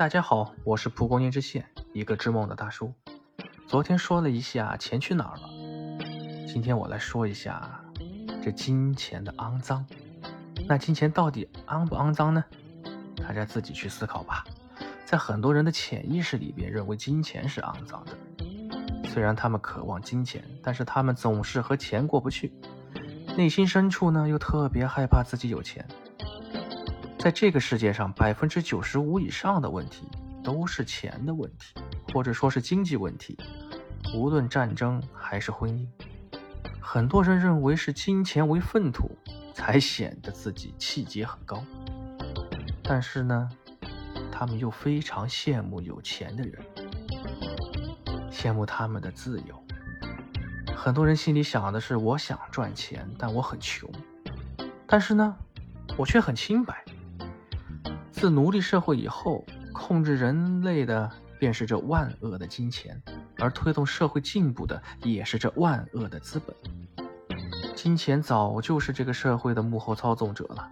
大家好，我是蒲公英之线，一个织梦的大叔。昨天说了一下钱去哪儿了，今天我来说一下这金钱的肮脏。那金钱到底肮不肮脏呢？大家自己去思考吧。在很多人的潜意识里边，认为金钱是肮脏的。虽然他们渴望金钱，但是他们总是和钱过不去，内心深处呢又特别害怕自己有钱。在这个世界上，百分之九十五以上的问题都是钱的问题，或者说是经济问题。无论战争还是婚姻，很多人认为是金钱为粪土，才显得自己气节很高。但是呢，他们又非常羡慕有钱的人，羡慕他们的自由。很多人心里想的是：我想赚钱，但我很穷。但是呢，我却很清白。自奴隶社会以后，控制人类的便是这万恶的金钱，而推动社会进步的也是这万恶的资本。金钱早就是这个社会的幕后操纵者了。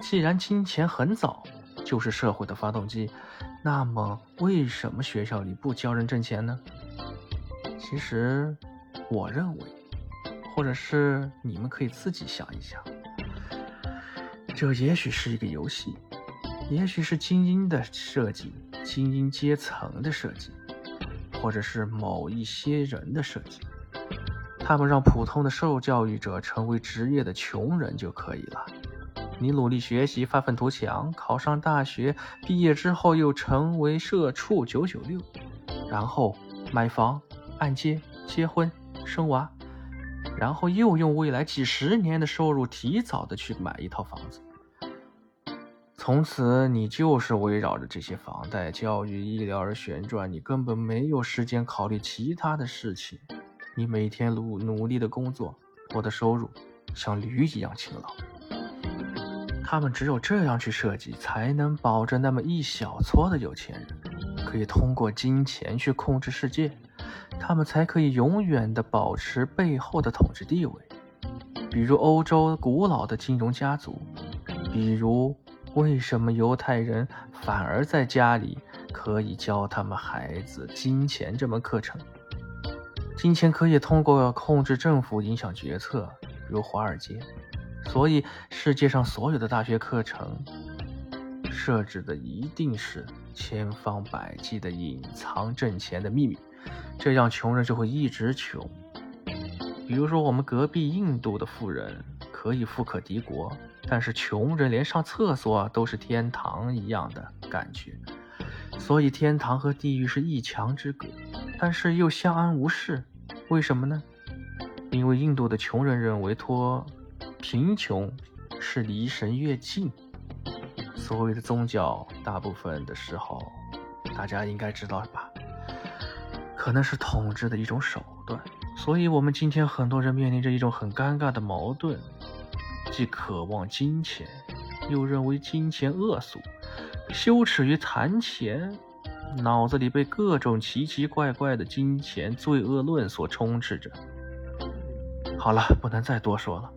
既然金钱很早就是社会的发动机，那么为什么学校里不教人挣钱呢？其实，我认为，或者是你们可以自己想一想。这也许是一个游戏，也许是精英的设计，精英阶层的设计，或者是某一些人的设计。他们让普通的受教育者成为职业的穷人就可以了。你努力学习，发愤图强，考上大学，毕业之后又成为社畜九九六，然后买房、按揭、结婚、生娃，然后又用未来几十年的收入提早的去买一套房子。从此，你就是围绕着这些房贷、教育、医疗而旋转，你根本没有时间考虑其他的事情。你每天努努力的工作，我的收入像驴一样勤劳。他们只有这样去设计，才能保证那么一小撮的有钱人可以通过金钱去控制世界，他们才可以永远的保持背后的统治地位。比如欧洲古老的金融家族，比如。为什么犹太人反而在家里可以教他们孩子金钱这门课程？金钱可以通过控制政府影响决策，如华尔街。所以世界上所有的大学课程设置的一定是千方百计的隐藏挣钱的秘密，这样穷人就会一直穷。比如说我们隔壁印度的富人可以富可敌国。但是穷人连上厕所都是天堂一样的感觉，所以天堂和地狱是一墙之隔，但是又相安无事。为什么呢？因为印度的穷人认为脱贫穷是离神越近。所谓的宗教，大部分的时候，大家应该知道吧？可能是统治的一种手段。所以我们今天很多人面临着一种很尴尬的矛盾。既渴望金钱，又认为金钱恶俗，羞耻于谈钱，脑子里被各种奇奇怪怪的金钱罪恶论所充斥着。好了，不能再多说了。